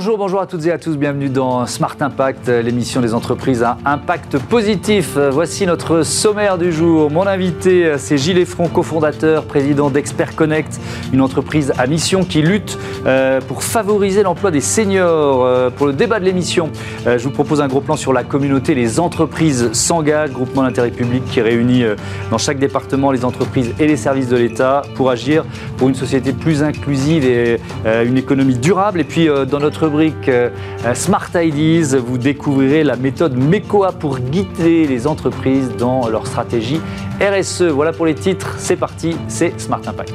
Bonjour, bonjour à toutes et à tous, bienvenue dans Smart Impact, l'émission des entreprises à impact positif. Voici notre sommaire du jour. Mon invité, c'est Gilles Effron, cofondateur, président d'Expert Connect, une entreprise à mission qui lutte euh, pour favoriser l'emploi des seniors. Euh, pour le débat de l'émission, euh, je vous propose un gros plan sur la communauté. Les entreprises s'engagent, groupement d'intérêt public qui réunit dans chaque département les entreprises et les services de l'État pour agir pour une société plus inclusive et une économie durable. Et puis, dans notre rubrique euh, Smart Ideas, vous découvrirez la méthode MECOA pour guider les entreprises dans leur stratégie RSE. Voilà pour les titres, c'est parti, c'est Smart Impact.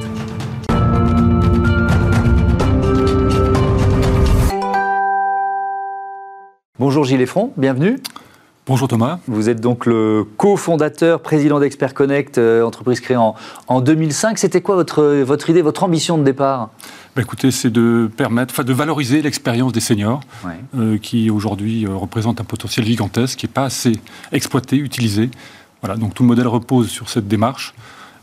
Bonjour Gilles Effron, bienvenue. Bonjour Thomas. Vous êtes donc le cofondateur, président d'Expert Connect, euh, entreprise créée en, en 2005. C'était quoi votre, votre idée, votre ambition de départ? Bah, écoutez, c'est de permettre, de valoriser l'expérience des seniors, euh, qui aujourd'hui euh, représentent un potentiel gigantesque, qui n'est pas assez exploité, utilisé. Voilà, donc tout le modèle repose sur cette démarche.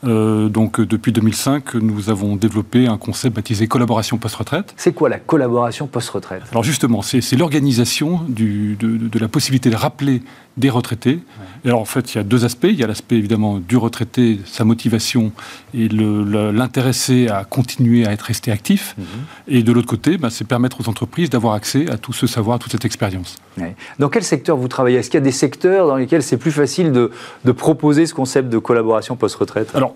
Euh, donc depuis 2005, nous avons développé un concept baptisé collaboration post-retraite. C'est quoi la collaboration post-retraite? Alors justement, c'est l'organisation de, de, la possibilité de rappeler des retraités. Et alors en fait, il y a deux aspects. Il y a l'aspect évidemment du retraité, sa motivation et l'intéresser à continuer à être resté actif. Mhm. Et de l'autre côté, bah, c'est permettre aux entreprises d'avoir accès à tout ce savoir, à toute cette expérience. Dans quel secteur vous travaillez? Est-ce qu'il y a des secteurs dans lesquels c'est plus facile de, de, proposer ce concept de collaboration post-retraite? Alors,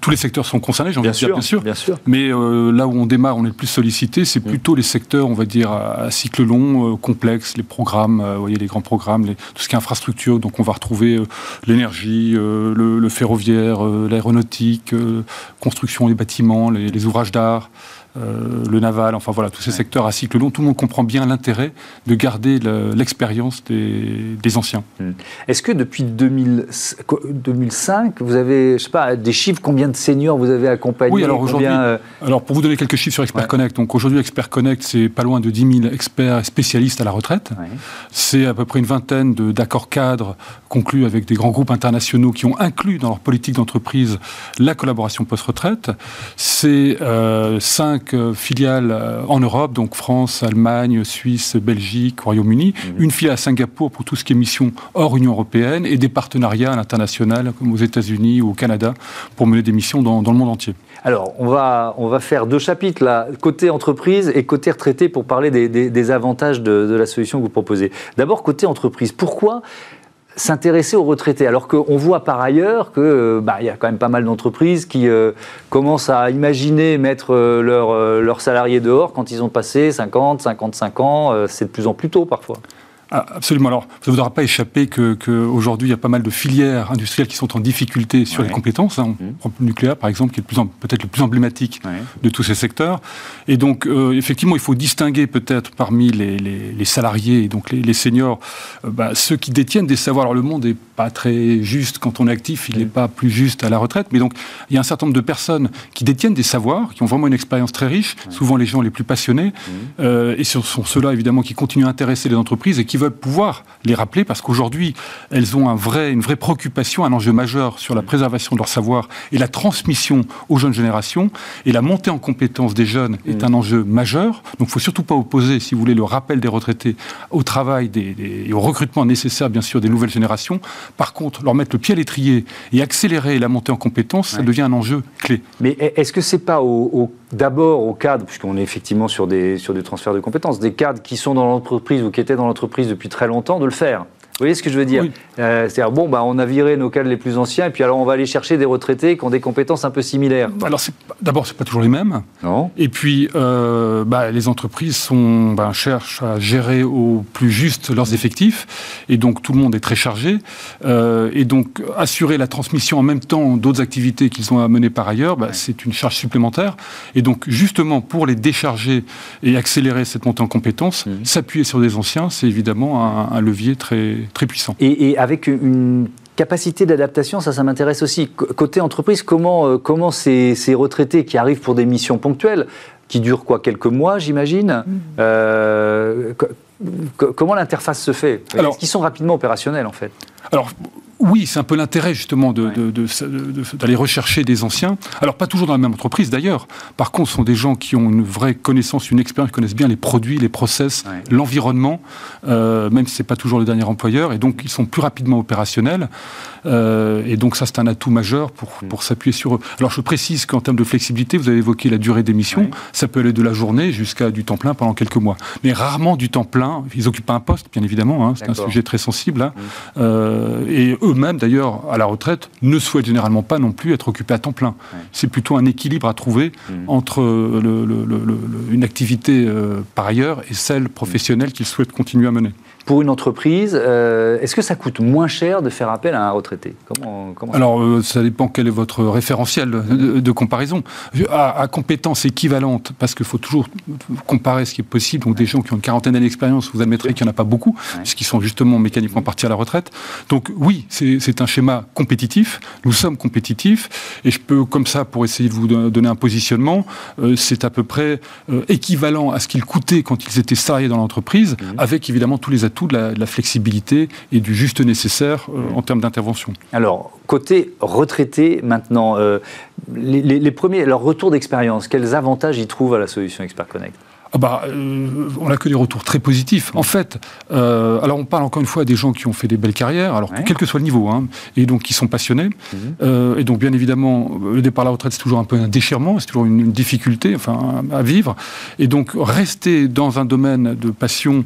tous les secteurs sont concernés, j'en bien, sûr, bien sûr. Bien sûr. Mais euh, là où on démarre, on est le plus sollicité, c'est mm. plutôt les secteurs, on va dire, à, cycle long, euh, complexes, les programmes, vous voyez, les grands programmes, les, tout ce qui est infrastructure. Donc, on va retrouver l'énergie, le, ferroviaire, l'aéronautique, construction des bâtiments, les ouvrages d'art. Euh, le naval, enfin voilà, tous ces secteurs à cycle long, tout le monde comprend bien l'intérêt de garder l'expérience des, anciens. Hmm. Est-ce que depuis 2005, vous avez, je sais pas, des chiffres, combien de seniors vous avez accompagnés Oui, alors aujourd'hui, euh, alors pour vous donner quelques chiffres sur Expert Connect, donc aujourd'hui Expert Connect, c'est pas loin de 10 000 experts spécialistes à la retraite. C'est à peu près une vingtaine d'accords cadres conclus avec des grands groupes internationaux qui ont inclus dans leur politique d'entreprise la collaboration post-retraite. C'est euh, cinq euh, filiales euh, en Europe, donc France, Allemagne, Suisse, Belgique, Royaume-Uni, mhm. une filiale à Singapour pour tout ce qui est mission hors Union européenne et des partenariats à l'international, comme aux États-Unis ou au Canada, pour mener des missions dans, le monde entier. Alors, on va, on va faire deux chapitres, là, côté entreprise et côté retraité, pour parler des, avantages de, de la solution que vous proposez. D'abord, côté entreprise, pourquoi s'intéresser aux retraités, alors qu'on voit par ailleurs qu'il euh, bah, y a quand même pas mal d'entreprises qui euh, commencent à imaginer mettre euh, leurs salariés dehors quand ils ont passé 50, 55 ans, c'est de plus en plus tôt parfois. Ah, absolument. Alors, ça ne vous aura pas échappé qu'aujourd'hui, il y a pas mal de filières industrielles qui sont en difficulté sur les compétences. Hein. On mmh. prend le nucléaire, par exemple, qui est peut-être le plus emblématique de tous ces secteurs. Et donc, euh, effectivement, il faut distinguer peut-être parmi les, salariés et donc les, seniors euh, bah, ceux qui détiennent des savoirs. Alors, le monde n'est pas très juste quand on est actif, il n'est pas plus juste à la retraite. Mais donc, il y a un certain nombre de personnes qui détiennent des savoirs, qui ont vraiment une expérience très riche, souvent les gens les plus passionnés. Mmh. Euh, et ce sont ceux-là, évidemment, qui continuent à intéresser les entreprises et qui veulent pouvoir les rappeler parce qu'aujourd'hui, elles ont un vrai, une vraie préoccupation, un enjeu majeur sur la préservation de leur savoir et la transmission aux jeunes générations. Et la montée en compétence des jeunes est mm. un enjeu majeur. Donc il ne faut surtout pas opposer, si vous voulez, le rappel des retraités au travail des, et au recrutement nécessaire, bien sûr, des nouvelles générations. Par contre, leur mettre le pied à l'étrier et accélérer la montée en compétence, ça devient un enjeu clé. Mais est-ce que c'est pas au, d'abord au cadre, puisqu'on est effectivement sur des, sur des transferts de compétences, des cadres qui sont dans l'entreprise ou qui étaient dans l'entreprise depuis très longtemps de le faire. Vous voyez ce que je veux dire euh, C'est-à-dire, bon, bah, on a viré nos cadres les plus anciens, et puis alors on va aller chercher des retraités qui ont des compétences un peu similaires. Alors, d'abord, ce n'est pas toujours les mêmes. Non. Et puis, euh, bah, les entreprises sont, bah, cherchent à gérer au plus juste leurs effectifs, et donc tout le monde est très chargé. Euh, et donc, assurer la transmission en même temps d'autres activités qu'ils ont à mener par ailleurs, bah, c'est une charge supplémentaire. Et donc, justement, pour les décharger et accélérer cette montée en compétences, mmh. s'appuyer sur des anciens, c'est évidemment un levier très très puissant. Et, avec une capacité d'adaptation, ça, ça m'intéresse aussi. Côté entreprise, comment, euh, comment ces, retraités qui arrivent pour des missions ponctuelles, qui durent quoi, quelques mois, j'imagine, mm. euh, comment l'interface se fait? Est-ce qu'ils sont rapidement opérationnels, en fait? Alors, oui, c'est un peu l'intérêt justement d'aller rechercher des anciens. Alors pas toujours dans la même entreprise d'ailleurs. Par contre, ce sont des gens qui ont une vraie connaissance, une expérience, qui connaissent bien les produits, les process, l'environnement, euh, même si c'est pas toujours le dernier employeur. Et donc ils sont plus rapidement opérationnels. Euh, et donc ça, c'est un atout majeur pour, mm. pour s'appuyer sur eux. Alors je précise qu'en termes de flexibilité, vous avez évoqué la durée d'émission. Ça peut aller de la journée jusqu'à du temps plein pendant quelques mois. Mais rarement du temps plein. Ils occupent pas un poste, bien évidemment. Hein, c'est un sujet très sensible. Hein. Mm. Euh, et eux-mêmes, d'ailleurs, à la retraite, ne souhaitent généralement pas non plus être occupés à temps plein. C'est plutôt un équilibre à trouver mm. entre le, une activité euh, par ailleurs et celle professionnelle qu'ils souhaitent continuer à mener pour une entreprise, euh, est-ce que ça coûte moins cher de faire appel à un retraité? Comment, Alors, euh, ça dépend quel est votre référentiel de, comparaison. À, à, compétences équivalentes, parce qu'il faut toujours comparer ce qui est possible, donc des gens qui ont une quarantaine d'années d'expérience, vous admettrez qu'il n'y en a pas beaucoup, puisqu'ils sont justement mécaniquement partis à la retraite. Donc oui, c'est un schéma compétitif, nous sommes compétitifs, et je peux, comme ça, pour essayer de vous donner un positionnement, euh, c'est à peu près équivalent à ce qu'il coûtait quand ils étaient salariés dans l'entreprise, mmh. avec évidemment tous les tout de la, flexibilité et du juste nécessaire euh, en termes d'intervention. Alors, côté retraité, maintenant, euh, les, premiers, leur retour d'expérience, quels avantages ils trouvent à la solution Expert Connect? Ah bah, euh, on n'a que des retours très positifs. En fait, euh, alors on parle encore une fois des gens qui ont fait des belles carrières, alors quel que soit le niveau, hein, et donc qui sont passionnés. Mhm. Euh, et donc bien évidemment, le départ à la retraite c'est toujours un peu un déchirement, c'est toujours une, difficulté, enfin à vivre. Et donc rester dans un domaine de passion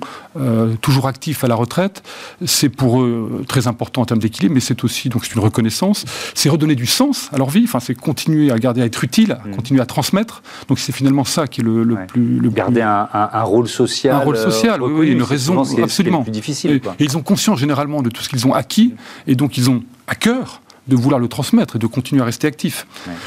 toujours actif à la retraite, c'est pour eux très important en termes d'équilibre, mais c'est aussi donc une reconnaissance, c'est redonner du sens à leur vie, enfin c'est continuer à garder à être utile, à mhm. continuer à transmettre. Donc c'est finalement ça qui est le, plus le garder un, rôle social. Un rôle social, oui, une raison, absolument. Plus difficile, et, ils ont conscience généralement de tout ce qu'ils ont acquis, et donc ils ont à cœur de vouloir le transmettre et de continuer à rester actif.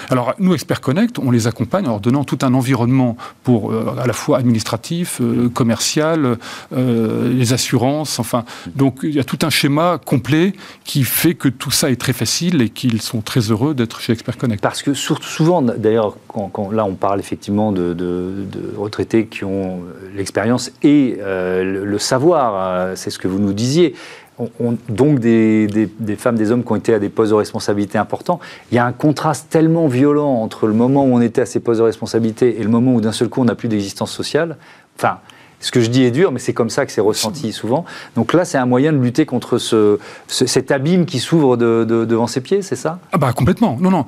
Alors nous, Expert Connect, on les accompagne en leur donnant tout un environnement pour euh, à la fois administratif, euh, commercial, euh, les assurances, enfin. Donc il y a tout un schéma complet qui fait que tout ça est très facile et qu'ils sont très heureux d'être chez Expert Connect. Parce que souvent, d'ailleurs, quand, là on parle effectivement de, retraités qui ont l'expérience et le savoir, c'est ce que vous nous disiez donc des, femmes, des hommes qui ont été à des postes de responsabilité importants, il y a un contraste tellement violent entre le moment où on était à ces postes de responsabilité et le moment où d'un seul coup on n'a plus d'existence sociale. Enfin, ce que je dis est dur, mais c'est comme ça que c'est ressenti souvent. Donc là, c'est un moyen de lutter contre ce, cet abîme qui s'ouvre devant ses pieds, c'est ça? Ah bah complètement. Non, non.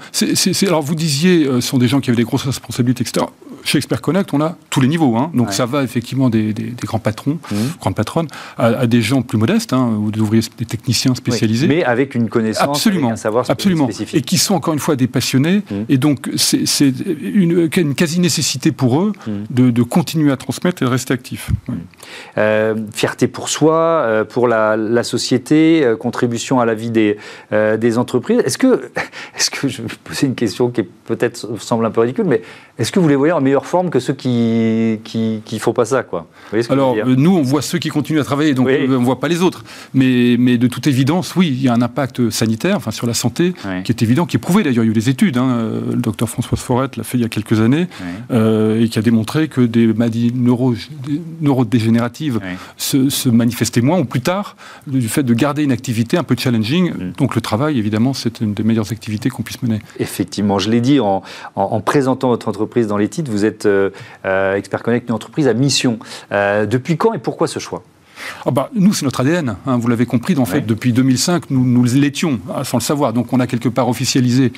alors vous disiez, euh, ce sont des gens qui avaient des grosses responsabilités, etc chez Expert Connect, on a tous les niveaux. Hein. Donc ça va effectivement des, grands patrons, mmh. grandes patronnes, à, des gens plus modestes, hein, ou des ouvriers, des techniciens spécialisés. mais avec une connaissance, absolument, un savoir absolument. spécifique. Et qui sont encore une fois des passionnés. Mmh. Et donc c'est une, une quasi-nécessité pour eux mmh. de, continuer à transmettre et de rester actifs. Euh, fierté pour soi, euh, pour la, société, euh, contribution à la vie des, des entreprises. Est-ce que, est -ce que, je vais poser une question qui peut-être semble un peu ridicule, mais est-ce que vous les voyez en meilleure forme que ceux qui qui, qui font pas ça quoi. Alors nous on voit ceux qui continuent à travailler donc on on voit pas les autres. Mais mais de toute évidence oui il y a un impact sanitaire enfin sur la santé qui est évident qui est prouvé d'ailleurs. Il y a eu des études hein, le docteur François Forette l'a fait il y a quelques années euh, et qui a démontré que des maladies neuro, neurodégénératives se, se, manifestaient moins ou plus tard du fait de garder une activité un peu challenging. Mm. donc le travail évidemment c'est une des meilleures activités qu'on puisse mener. Effectivement je l'ai dit en, en, en présentant votre entreprise dans les titres. Vous êtes euh, euh, Expert Connect, une entreprise à mission. Euh, depuis quand et pourquoi ce choix? Ah bah, nous, c'est notre ADN, hein, vous l'avez compris. En fait, depuis 2005, nous, nous l'étions, hein, sans le savoir. Donc, on a quelque part officialisé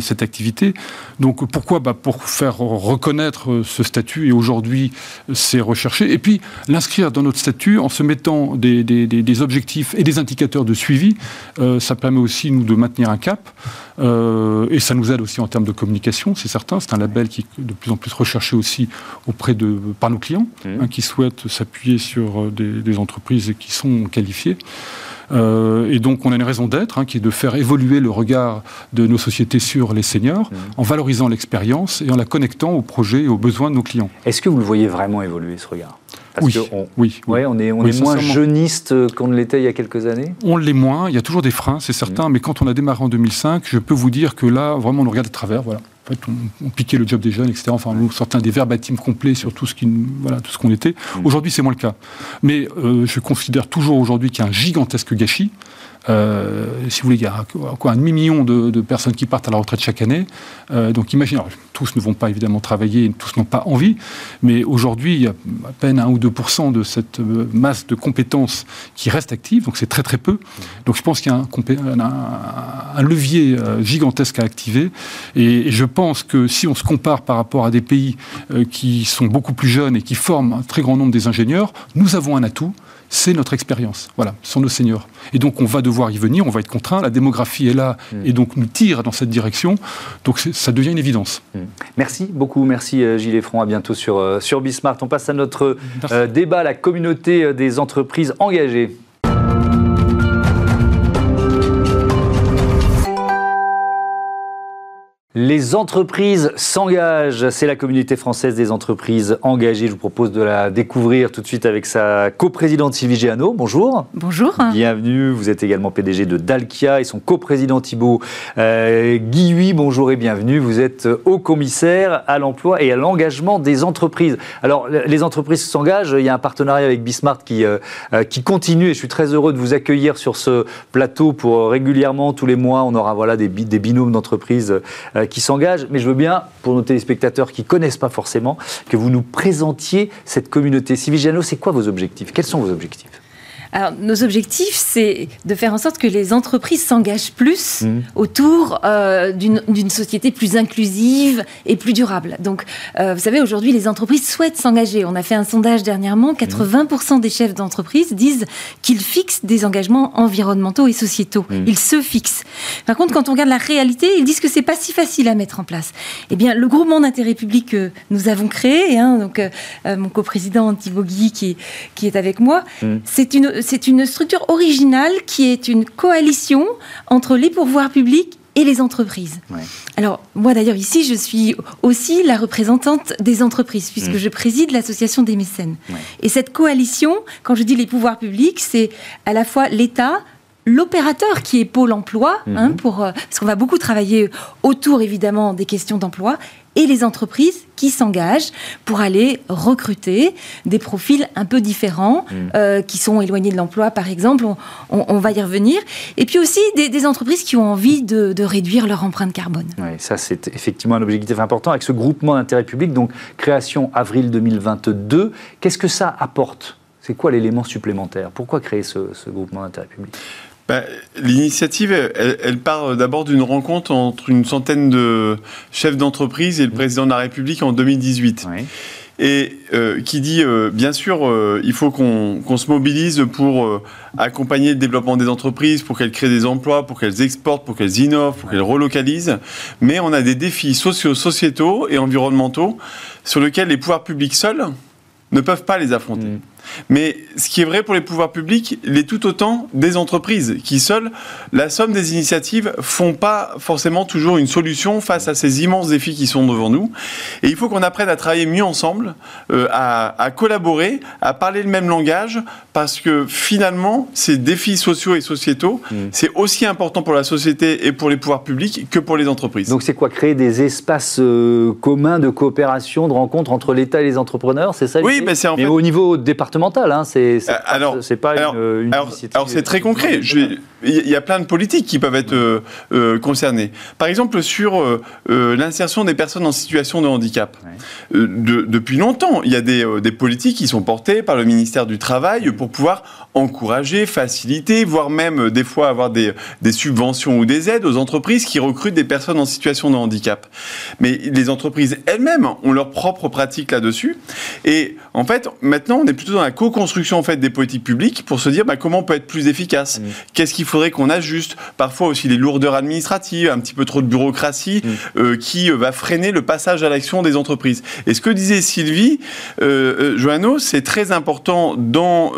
cette activité. Donc, pourquoi bah, Pour faire reconnaître euh, ce statut, et aujourd'hui, c'est recherché. Et puis, l'inscrire dans notre statut en se mettant des, des, objectifs et des indicateurs de suivi, euh, ça permet aussi, nous, de maintenir un cap. Euh, et ça nous aide aussi en termes de communication, c'est certain. C'est un label qui est de plus en plus recherché aussi auprès de, par nos clients, mmh. hein, qui souhaitent s'appuyer sur des des entreprises qui sont qualifiées. Euh, et donc, on a une raison d'être, hein, qui est de faire évoluer le regard de nos sociétés sur les seniors, mmh. en valorisant l'expérience et en la connectant aux projets et aux besoins de nos clients. Est-ce que vous le voyez vraiment évoluer, ce regard? Oui, oui, ouais, on est, on est moins jeuniste qu'on ne l'était il y a quelques années? On l'est moins, il y a toujours des freins, c'est certain, mmh. mais quand on a démarré en 2005, je peux vous dire que là, vraiment, on le regarde de travers, voilà on, piquait le job des jeunes, etc. Enfin, nous sortait des verbatims complets sur tout ce qui, voilà, tout ce qu'on était. Mm. Aujourd'hui, c'est moins le cas. Mais euh, je considère toujours aujourd'hui qu'il y a un gigantesque gâchis Euh, si vous voulez, il y a quoi, un demi-million de, personnes qui partent à la retraite chaque année. Euh, donc imaginez, tous ne vont pas évidemment travailler, tous n'ont pas envie, mais aujourd'hui, il y a à peine 1 ou 2% de cette euh, masse de compétences qui reste active, donc c'est très très peu. Donc je pense qu'il y a un, levier gigantesque à activer. Et, je pense que si on se compare par rapport à des pays qui sont beaucoup plus jeunes et qui forment un très grand nombre des ingénieurs, nous avons un atout c'est notre expérience. Voilà, ce sont nos seniors. Et donc on va devoir y venir, on va être contraint, la démographie est là mm. et donc nous tire dans cette direction. Donc ça devient une évidence. Mm. Merci beaucoup, merci euh, Gilles Effron, à bientôt sur, euh, sur Bismart. On passe à notre euh, débat, la communauté des entreprises engagées. Les entreprises s'engagent. C'est la communauté française des entreprises engagées. Je vous propose de la découvrir tout de suite avec sa coprésidente Sylvie Géano. Bonjour. Bonjour. Bienvenue. Vous êtes également PDG de Dalkia et son coprésident Thibault euh. Bonjour et bienvenue. Vous êtes haut commissaire à l'emploi et à l'engagement des entreprises. Alors, les entreprises s'engagent. Il y a un partenariat avec Bismart qui, euh, euh, qui continue et je suis très heureux de vous accueillir sur ce plateau pour régulièrement, tous les mois, on aura voilà, des, des binômes d'entreprises qui s'engagent, mais je veux bien, pour nos téléspectateurs qui ne connaissent pas forcément, que vous nous présentiez cette communauté. Civigiano, c'est quoi vos objectifs? Quels sont vos objectifs? Alors, nos objectifs, c'est de faire en sorte que les entreprises s'engagent plus mmh. autour euh, d'une société plus inclusive et plus durable. Donc, euh, vous savez, aujourd'hui, les entreprises souhaitent s'engager. On a fait un sondage dernièrement, 80% mmh. des chefs d'entreprise disent qu'ils fixent des engagements environnementaux et sociétaux. Mmh. Ils se fixent. Par contre, quand on regarde la réalité, ils disent que c'est pas si facile à mettre en place. Eh bien, le groupement d'intérêt public que nous avons créé, hein, donc euh, mon coprésident Thibaut Guy qui, qui est avec moi, c'est une c'est une structure originale qui est une coalition entre les pourvoirs publics et les entreprises. Alors, moi d'ailleurs, ici, je suis aussi la représentante des entreprises, puisque mmh. je préside l'association des mécènes. Et cette coalition, quand je dis les pouvoirs publics, c'est à la fois l'État, l'opérateur qui est Pôle emploi, hein, mmh. pour, euh, parce qu'on va beaucoup travailler autour évidemment des questions d'emploi, et les entreprises qui s'engagent pour aller recruter des profils un peu différents, mm. euh, qui sont éloignés de l'emploi, par exemple. On, va y revenir. Et puis aussi des, entreprises qui ont envie de, réduire leur empreinte carbone. Oui, ça c'est effectivement un objectif important avec ce groupement d'intérêt public, donc création avril 2022. Qu'est-ce que ça apporte? C'est quoi l'élément supplémentaire? Pourquoi créer ce, ce groupement d'intérêt public? Bah, l'initiative, elle, part d'abord d'une rencontre entre une centaine de chefs d'entreprise et le mmh. président de la République en 2018. Et euh, qui dit, euh, bien sûr, euh, il faut qu'on se mobilise pour accompagner le développement des entreprises, pour qu'elles créent des emplois, pour qu'elles exportent, pour qu'elles innovent, pour qu'elles relocalisent. Mais on a des défis sociaux, sociétaux et environnementaux sur lesquels les pouvoirs publics seuls ne peuvent pas les affronter. Mmh. Mais ce qui est vrai pour les pouvoirs publics l'est tout autant des entreprises qui seules, la somme des initiatives, font pas forcément toujours une solution face à ces immenses défis qui sont devant nous. Et il faut qu'on apprenne à travailler mieux ensemble, euh, à, collaborer, à parler le même langage, parce que finalement, ces défis sociaux et sociétaux, mm. c'est aussi important pour la société et pour les pouvoirs publics que pour les entreprises. Donc c'est quoi Créer des espaces euh, communs de coopération, de rencontre entre l'État et les entrepreneurs, c'est ça Oui, mais c'est en fait... au niveau départemental Hein, c'est euh, alors, c'est pas une, alors, alors c'est très concret. Il y a plein de politiques qui peuvent être euh, euh, concernées. Par exemple, sur l'insertion des personnes en situation de handicap. depuis longtemps, il y a des, des, politiques qui sont portées par le ministère du Travail pour pouvoir encourager, faciliter, voire même des fois avoir des, des subventions ou des aides aux entreprises qui recrutent des personnes en situation de handicap. Mais les entreprises elles-mêmes ont leurs propres pratiques là-dessus. Et en fait, maintenant, on est plutôt dans la co-construction en fait des politiques publiques pour se dire bah, comment on peut être plus efficace. Mmh. Qu'est-ce qu'il faudrait qu'on ajuste? Parfois aussi les lourdeurs administratives, un petit peu trop de bureaucratie mmh. euh, qui euh, va freiner le passage à l'action des entreprises. Et ce que disait Sylvie euh, euh Joanneau, c'est très important dans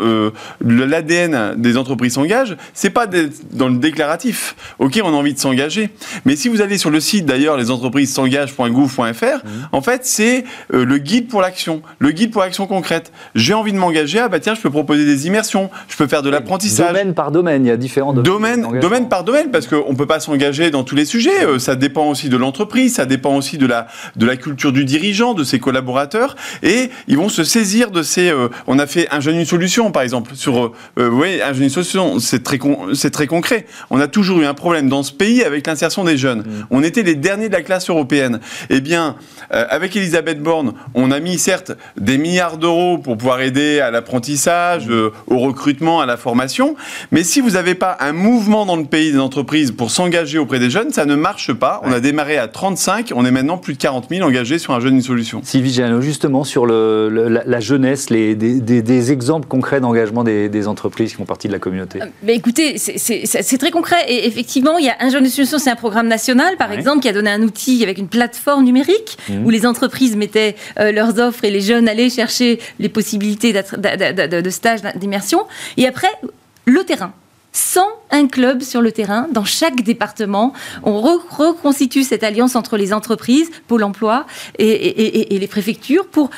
l'ADN des entreprises s'engagent. C'est pas dans le déclaratif. Ok, on a envie de s'engager, mais si vous allez sur le site d'ailleurs les entreprises s'engagent.gouv.fr, mmh. en fait c'est le guide pour l'action. Le guide pour l'action concrète. J'ai envie de m'engager, ah bah tiens, je peux proposer des immersions, je peux faire de l'apprentissage. Domaine par domaine, il y a différents domaines. Domaine, domaine par domaine, parce qu'on ne peut pas s'engager dans tous les sujets. Euh, ça dépend aussi de l'entreprise, ça dépend aussi de la, de la culture du dirigeant, de ses collaborateurs, et ils vont se saisir de ces... Euh, on a fait un jeune une solution, par exemple, sur... Euh, vous voyez, un jeune une solution, c'est très, c'est très concret. On a toujours eu un problème dans ce pays avec l'insertion des jeunes. Mm. On était les derniers de la classe européenne. Eh bien, avec Elisabeth Borne, on a mis certes des milliards d'euros pour pouvoir aider à l'apprentissage, euh, au recrutement, à la formation, mais si vous n'avez pas un mouvement dans le pays des entreprises pour s'engager auprès des jeunes, ça ne marche pas. On a démarré à 35, on est maintenant plus de 40 000 engagés sur un jeune une solution. Sylvie Giano, justement sur le, la, jeunesse, les, des, exemples concrets d'engagement des, entreprises qui font partie de la communauté. Euh, mais écoutez, c'est très concret et effectivement, il y a un jeune une solution, c'est un programme national par exemple qui a donné un outil avec une plateforme numérique mmh. où les entreprises mettaient euh, leurs offres et les jeunes allaient chercher les possibilités de, de stage d'immersion. Et après, le terrain sans un club sur le terrain, dans chaque département, on reconstitue cette alliance entre les entreprises, Pôle emploi et, les préfectures pour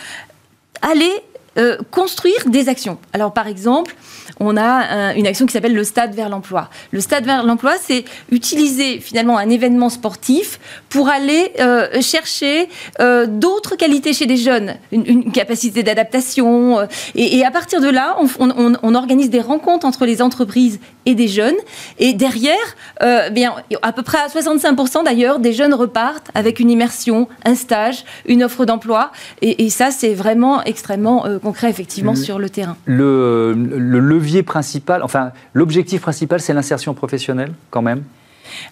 aller euh, construire des actions. Alors par exemple, on a une action qui s'appelle le stade vers l'emploi. Le stade vers l'emploi, c'est utiliser finalement un événement sportif pour aller euh, chercher euh, d'autres qualités chez les jeunes, une, capacité d'adaptation. Euh, et, à partir de là, on, organise des rencontres entre les entreprises et des jeunes. Et derrière, bien, à peu près à 65% d'ailleurs, des jeunes repartent avec une immersion, un stage, une offre d'emploi. Et, ça, c'est vraiment extrêmement concret, effectivement, sur le terrain. Le, le levier principal, enfin, l'objectif principal, c'est l'insertion professionnelle, quand même?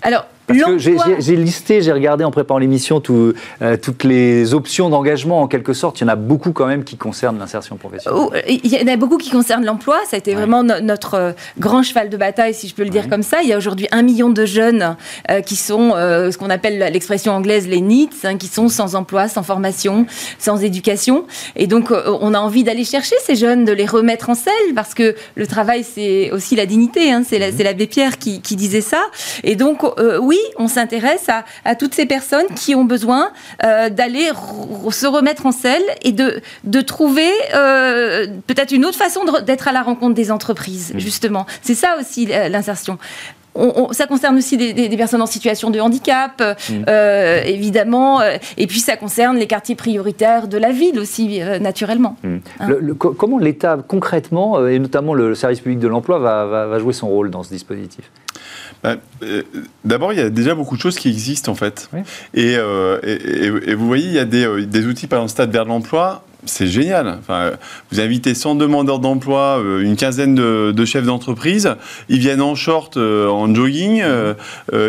Alors, j'ai listé, j'ai regardé en préparant l'émission euh, toutes les options d'engagement en quelque sorte. Il y en a beaucoup quand même qui concernent l'insertion professionnelle. Oh, il y en a beaucoup qui concernent l'emploi. Ça a été vraiment notre euh, grand cheval de bataille, si je peux le dire comme ça. Il y a aujourd'hui un million de jeunes euh, qui sont ce qu'on appelle l'expression anglaise les NEETs, hein, qui sont sans emploi, sans formation, sans éducation. Et donc, on a envie d'aller chercher ces jeunes, de les remettre en selle, parce que le travail, c'est aussi la dignité. Hein. C'est mmh. l'abbé Pierre qui, qui, disait ça. Et donc, oui, on s'intéresse à, toutes ces personnes qui ont besoin euh, d'aller se remettre en selle et de, de trouver euh, peut-être une autre façon d'être à la rencontre des entreprises, justement. C'est ça aussi l'insertion. ça concerne aussi des, personnes en situation de handicap, mmh. euh, évidemment, et puis ça concerne les quartiers prioritaires de la ville aussi, naturellement. Mmh. Hein. comment l'État, concrètement, et notamment le service public de l'emploi, va, jouer son rôle dans ce dispositif? Bah, euh, d'abord, il y a déjà beaucoup de choses qui existent en fait. Euh, et, vous voyez, il y a des, euh, des outils, par exemple, Stade vers l'emploi, c'est génial. Enfin, vous invitez 100 demandeurs d'emploi, euh, une quinzaine de, chefs d'entreprise, ils viennent en short, euh, en jogging, euh,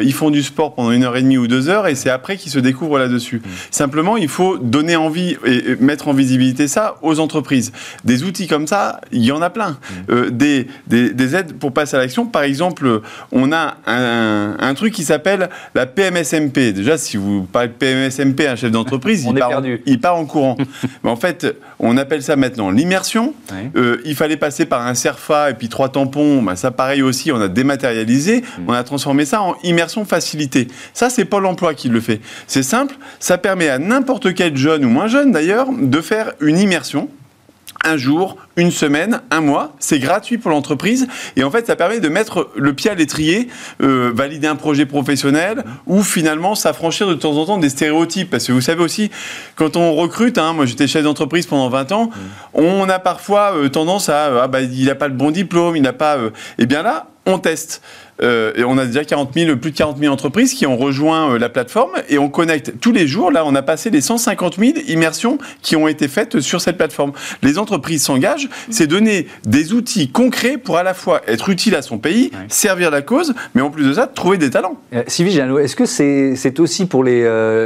ils font du sport pendant une heure et demie ou deux heures, et c'est après qu'ils se découvrent là-dessus. Mmh. Simplement, il faut donner envie et, mettre en visibilité ça aux entreprises. Des outils comme ça, il y en a plein. Mmh. Des, des, aides pour passer à l'action. Par exemple, on a un, un truc qui s'appelle la PMSMP. Déjà, si vous parlez de PMSMP, un chef d'entreprise, il, part, il part en courant. Mais en fait, on appelle ça maintenant l'immersion. Euh, il fallait passer par un CERFA et puis trois tampons. Bah, ça, pareil aussi, on a dématérialisé. Mm. On a transformé ça en immersion facilitée. Ça, c'est Pôle emploi qui le fait. C'est simple. Ça permet à n'importe quel jeune ou moins jeune d'ailleurs de faire une immersion un jour, une semaine, un mois. C'est gratuit pour l'entreprise. Et en fait, ça permet de mettre le pied à l'étrier, euh, valider un projet professionnel ou finalement s'affranchir de temps en temps des stéréotypes. Parce que vous savez aussi, quand on recrute, hein, moi j'étais chef d'entreprise pendant 20 ans, on a parfois euh, tendance à, ah bah, il n'a pas le bon diplôme, il n'a pas... et eh bien là, on teste. Euh, et on a déjà 40 000, plus de 40 000 entreprises qui ont rejoint euh, la plateforme et on connecte tous les jours. Là, on a passé les 150 000 immersions qui ont été faites sur cette plateforme. Les entreprises s'engagent, c'est donner des outils concrets pour à la fois être utile à son pays, servir la cause, mais en plus de ça, trouver des talents. Euh, Sylvie Jeannot, est-ce que c'est aussi pour les,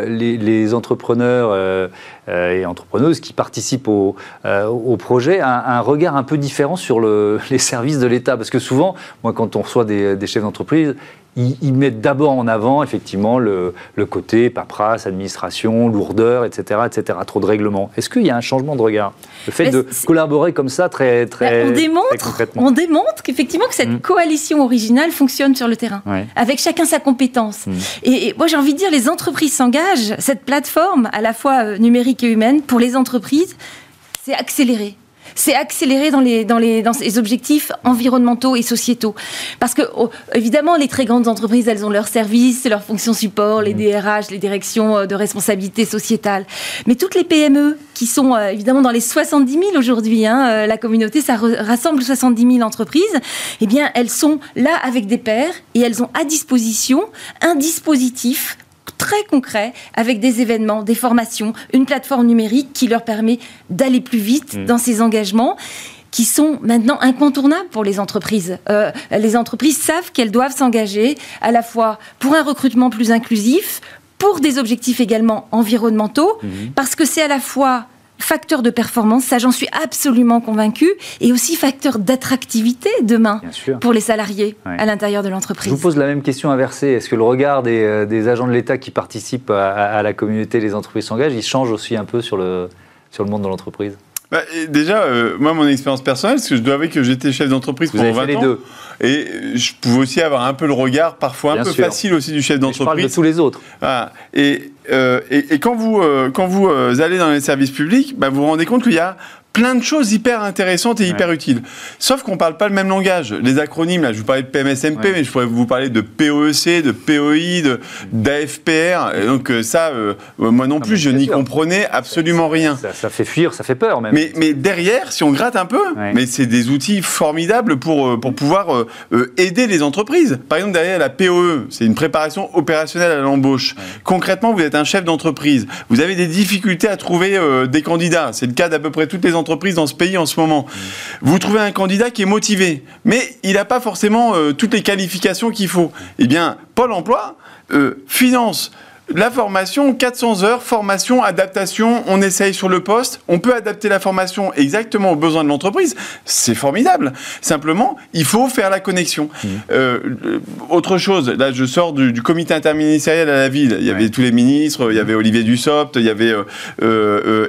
les, entrepreneurs et entrepreneuses qui participent au, au projet un, regard un peu différent sur le, les services de l'État. Parce que souvent, moi, quand on reçoit des chefs d'entreprise, ils, mettent d'abord en avant effectivement le, côté paperasse, administration, lourdeur, etc., etc. Trop de règlements. Est-ce qu'il y a un changement de regard? Le fait de collaborer comme ça, très, très, on démontre, On démontre qu'effectivement que cette mm. coalition originale fonctionne sur le terrain, avec chacun sa compétence. Mm. Et, moi, j'ai envie de dire, les entreprises s'engagent. Cette plateforme, à la fois euh, numérique et humaine, pour les entreprises, c'est accéléré c'est accéléré dans les, dans, les, dans objectifs environnementaux et sociétaux. Parce que, oh, évidemment, les très grandes entreprises, elles ont leurs services, leurs fonctions support, les DRH, mmh. les directions euh, de responsabilité sociétale. Mais toutes les PME qui sont euh, évidemment dans les 70 000 aujourd'hui, hein, euh, la communauté, ça rassemble 70 000 entreprises, eh bien, elles sont là avec des pairs et elles ont à disposition un dispositif très concret avec des événements, des formations, une plateforme numérique qui leur permet d'aller plus vite mm. dans ces engagements qui sont maintenant incontournables pour les entreprises. Euh, les entreprises savent qu'elles doivent s'engager à la fois pour un recrutement plus inclusif, pour des objectifs également environnementaux, mm. parce que c'est à la fois facteur de performance, ça j'en suis absolument convaincu, et aussi facteur d'attractivité demain pour les salariés à l'intérieur de l'entreprise. Je vous pose la même question inversée. Est-ce que le regard des, euh, agents de l'État qui participent à, la communauté les entreprises s'engagent, il change aussi un peu sur le, sur le monde de l'entreprise? Bah, déjà, euh, moi, mon expérience personnelle, parce que je dois avouer que j'étais chef d'entreprise pendant 20 les ans. Deux. Et je pouvais aussi avoir un peu le regard, parfois un peu facile aussi du chef d'entreprise. Je parle de tous les autres. Ah, et, euh, et, et, quand vous, euh, quand vous allez dans les services publics, bah, vous vous rendez compte qu'il y a plein de choses hyper intéressantes et hyper utiles. Sauf qu'on ne parle pas le même langage. Les acronymes, là, je vous parlais de PMSMP, mais je pourrais vous parler de POEC, de POI, d'AFPR. Donc euh, ça, euh, moi non plus, je n'y comprenais absolument rien. Ça, fait fuir, ça fait peur même. Mais, mais derrière, si on gratte un peu, mais c'est des outils formidables pour, euh, pour pouvoir aider les entreprises. Par exemple, derrière la POE, c'est une préparation opérationnelle à l'embauche. Concrètement, vous êtes un chef d'entreprise. Vous avez des difficultés à trouver des candidats. C'est le cas d'à peu près toutes les entreprises dans ce pays en ce moment. Vous trouvez un candidat qui est motivé, mais il n'a pas forcément euh, toutes les qualifications qu'il faut. Eh bien, Pôle emploi euh, finance la formation, 400 heures, formation, adaptation, on essaye sur le poste, on peut adapter la formation exactement aux besoins de l'entreprise, c'est formidable. Simplement, il faut faire la connexion. Mmh. Euh, autre chose, là je sors du, comité interministériel à la ville, il y avait tous les ministres, il y avait Olivier Dussopt, il y avait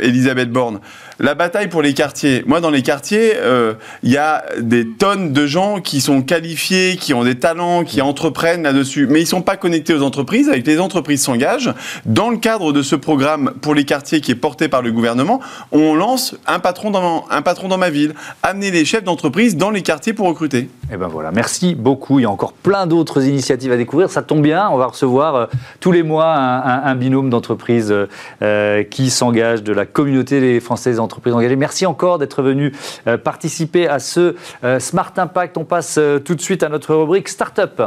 Elisabeth Borne la bataille pour les quartiers. Moi, dans les quartiers, euh, il y a des tonnes de gens qui sont qualifiés, qui ont des talents, qui entreprennent là-dessus, mais ils sont pas connectés aux entreprises. Avec les entreprises s'engagent. Dans le cadre de ce programme pour les quartiers qui est porté par le gouvernement, on lance un patron dans, un patron dans ma ville. Amener les chefs d'entreprise dans les quartiers pour recruter. Et eh ben voilà, merci beaucoup. Il y a encore plein d'autres initiatives à découvrir. Ça tombe bien, on va recevoir euh, tous les mois un, binôme d'entreprises euh, qui s'engage de la communauté des Françaises engagées. Merci encore d'être venu euh, participer à ce euh, Smart Impact. On passe euh, tout de suite à notre rubrique Startup.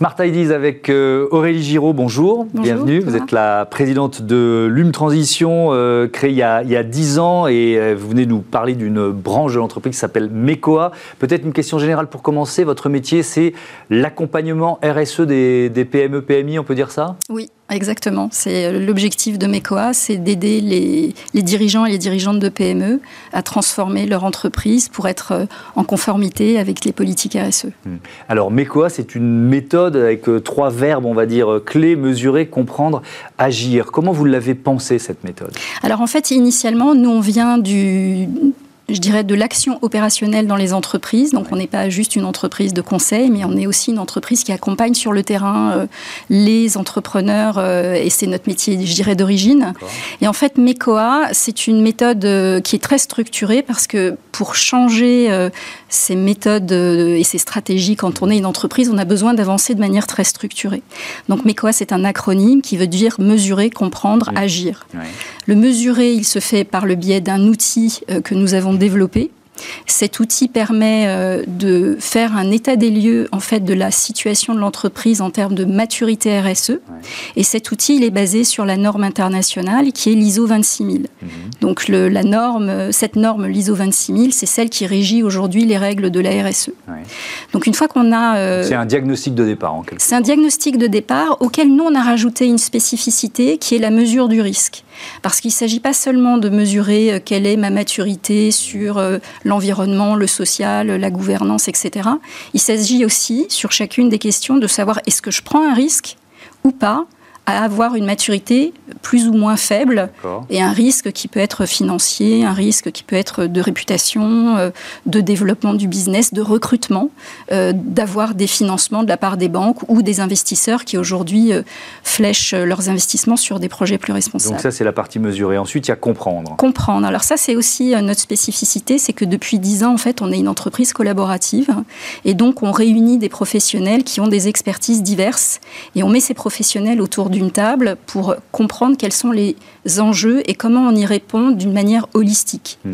Smart Ideas avec euh, Aurélie Giraud, bonjour, bienvenue. Vous êtes la présidente de l'UM Transition, euh, créée il y, a, il 10 ans, et euh, vous venez nous parler d'une branche de l'entreprise qui s'appelle MECOA. Peut-être une question générale pour commencer. Votre métier, c'est l'accompagnement RSE des, des PME, PMI, on peut dire ça? Oui, Exactement. C'est euh, l'objectif de MECOA, c'est d'aider les, dirigeants et les dirigeantes de PME à transformer leur entreprise pour être euh, en conformité avec les politiques RSE. Hmm. Alors MECOA, c'est une méthode avec euh, trois verbes, on va dire, clés, mesurer, comprendre, agir. Comment vous l'avez pensé cette méthode? Alors en fait, initialement, nous on vient du je dirais, de l'action opérationnelle dans les entreprises. Donc, on n'est pas juste une entreprise de conseil, mais on est aussi une entreprise qui accompagne sur le terrain euh, les entrepreneurs, euh, et c'est notre métier, je dirais, d'origine. Et en fait, MECOA, c'est une méthode euh, qui est très structurée parce que pour changer ces méthodes et ces stratégies quand on est une entreprise, on a besoin d'avancer de manière très structurée. Donc, MECOA, c'est un acronyme qui veut dire mesurer, comprendre, agir. Le mesurer, il se fait par le biais d'un outil que nous avons développé. Cet outil permet euh, de faire un état des lieux en fait de la situation de l'entreprise en termes de maturité RSE. Et cet outil, il est basé sur la norme internationale qui est l'ISO 26000. Mhm. Donc le, la norme, cette norme, l'ISO 26000, c'est celle qui régit aujourd'hui les règles de la RSE. Donc une fois qu'on a... Euh, c'est un diagnostic de départ en quelque C'est un diagnostic de départ auquel nous, on a rajouté une spécificité qui est la mesure du risque. Parce qu'il ne s'agit pas seulement de mesurer euh, quelle est ma maturité sur euh, l'environnement, le social, la gouvernance, etc. Il s'agit aussi, sur chacune des questions, de savoir est-ce que je prends un risque ou pas à avoir une maturité plus ou moins faible et un risque qui peut être financier, un risque qui peut être de réputation, euh, de développement du business, de recrutement, euh, d'avoir des financements de la part des banques ou des investisseurs qui aujourd'hui euh, flèchent leurs investissements sur des projets plus responsables. Donc ça, c'est la partie mesurée. Ensuite, il y a comprendre. Comprendre. Alors ça, c'est aussi notre spécificité, c'est que depuis dix ans, en fait, on est une entreprise collaborative et donc on réunit des professionnels qui ont des expertises diverses et on met ces professionnels autour d'une table pour comprendre quels sont les enjeux et comment on y répond d'une manière holistique. Mmh.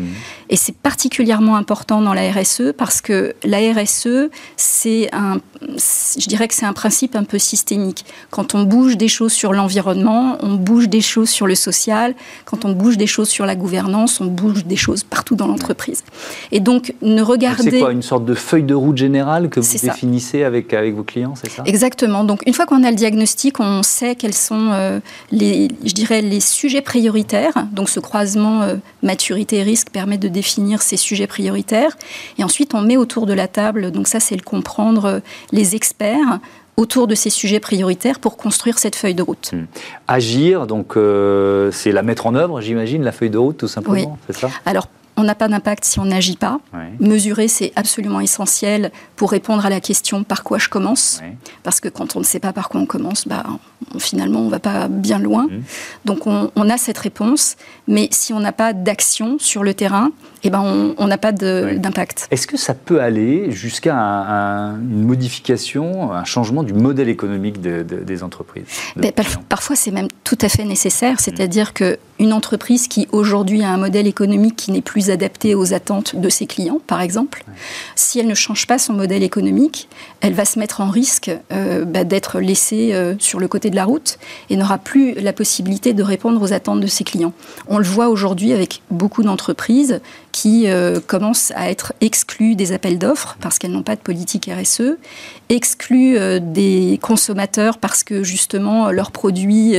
Et c'est particulièrement important dans la RSE parce que la RSE, c'est un, je dirais que c'est un principe un peu systémique. Quand on bouge des choses sur l'environnement, on bouge des choses sur le social. Quand on bouge des choses sur la gouvernance, on bouge des choses partout dans l'entreprise. Et donc, ne regardez... C'est quoi, une sorte de feuille de route générale que vous définissez avec, avec vos clients, c'est ça? Exactement. Donc, une fois qu'on a le diagnostic, on sait quels sont euh, les, je dirais, les sujets prioritaires. Donc, ce croisement euh, maturité-risque permet de définir ces sujets prioritaires. Et ensuite, on met autour de la table, donc ça, c'est le comprendre, euh, les experts autour de ces sujets prioritaires pour construire cette feuille de route. Hmm. Agir, donc euh, c'est la mettre en œuvre, j'imagine, la feuille de route, tout simplement, c'est ça? Alors, on n'a pas d'impact si on n'agit pas. Mesurer, c'est absolument essentiel pour répondre à la question par quoi je commence. Parce que quand on ne sait pas par quoi on commence, bah, finalement, on ne va pas bien loin. Mmh. Donc, on, a cette réponse. Mais si on n'a pas d'action sur le terrain, eh ben, on n'a pas d'impact. Est-ce que ça peut aller jusqu'à une modification, un changement du modèle économique des entreprises ben, Parfois, c'est même tout à fait nécessaire. Mmh. C'est-à-dire qu'une entreprise qui, aujourd'hui, a un modèle économique qui n'est plus adapté aux attentes de ses clients, par exemple, si elle ne change pas son modèle économique, elle va se mettre en risque euh, bah, d'être laissée euh, sur le côté de la route et n'aura plus la possibilité de répondre aux attentes de ses clients. On le voit aujourd'hui avec beaucoup d'entreprises qui euh, commencent à être exclues des appels d'offres parce qu'elles n'ont pas de politique RSE, exclues des consommateurs parce que justement leurs produits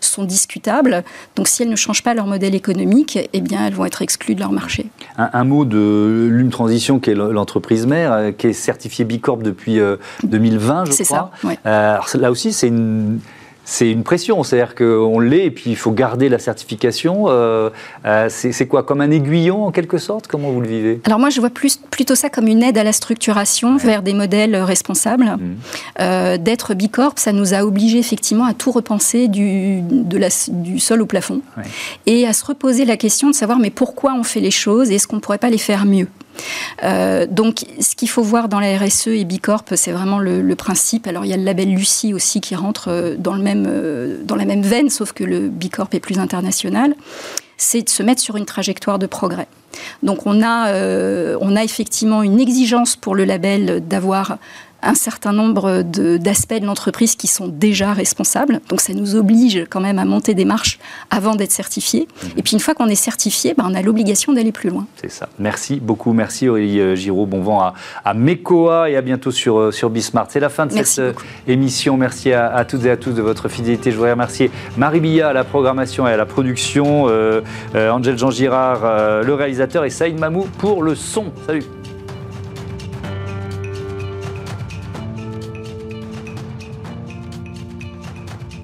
sont discutables. Donc si elles ne changent pas leur modèle économique, eh bien elles vont être exclues de leur marché. Un, mot de l'une transition qui est l'entreprise mère, euh, qui est certifiée Bicorp depuis 2020, euh, je crois. C'est ça. Euh, là aussi, c'est une c'est une pression, c'est-à-dire qu'on l'est et puis il faut garder la certification. Euh, euh, c'est quoi, comme un aiguillon en quelque sorte? Comment vous le vivez? Alors moi je vois plus, plutôt ça comme une aide à la structuration vers des modèles responsables. Mmh. Euh, d'être Bicorp, ça nous a obligés effectivement à tout repenser du, de la, du sol au plafond. Et à se reposer la question de savoir mais pourquoi on fait les choses? Et est-ce qu'on ne pourrait pas les faire mieux? Euh, donc, ce qu'il faut voir dans la RSE et Bicorp, c'est vraiment le, principe. Alors, il y a le label Lucie aussi qui rentre euh, dans, le même, euh, dans la même veine, sauf que le Bicorp est plus international. C'est de se mettre sur une trajectoire de progrès. Donc, on a, on a effectivement une exigence pour le label d'avoir un certain nombre d'aspects de, l'entreprise qui sont déjà responsables. Donc ça nous oblige quand même à monter des marches avant d'être certifié. Mhm. Et puis une fois qu'on est certifié, ben, on a l'obligation d'aller plus loin. C'est ça. Merci beaucoup. Merci Aurélie euh, Giraud. Bon vent à, à Mekoa et à bientôt sur, euh, sur Bismart. C'est la fin de cette euh, émission. Merci à, toutes et à tous de votre fidélité. Je voudrais remercier Marie Billa à la programmation et à la production, Angèle Jean Girard, le réalisateur, et Saïd Mamou pour le son. Salut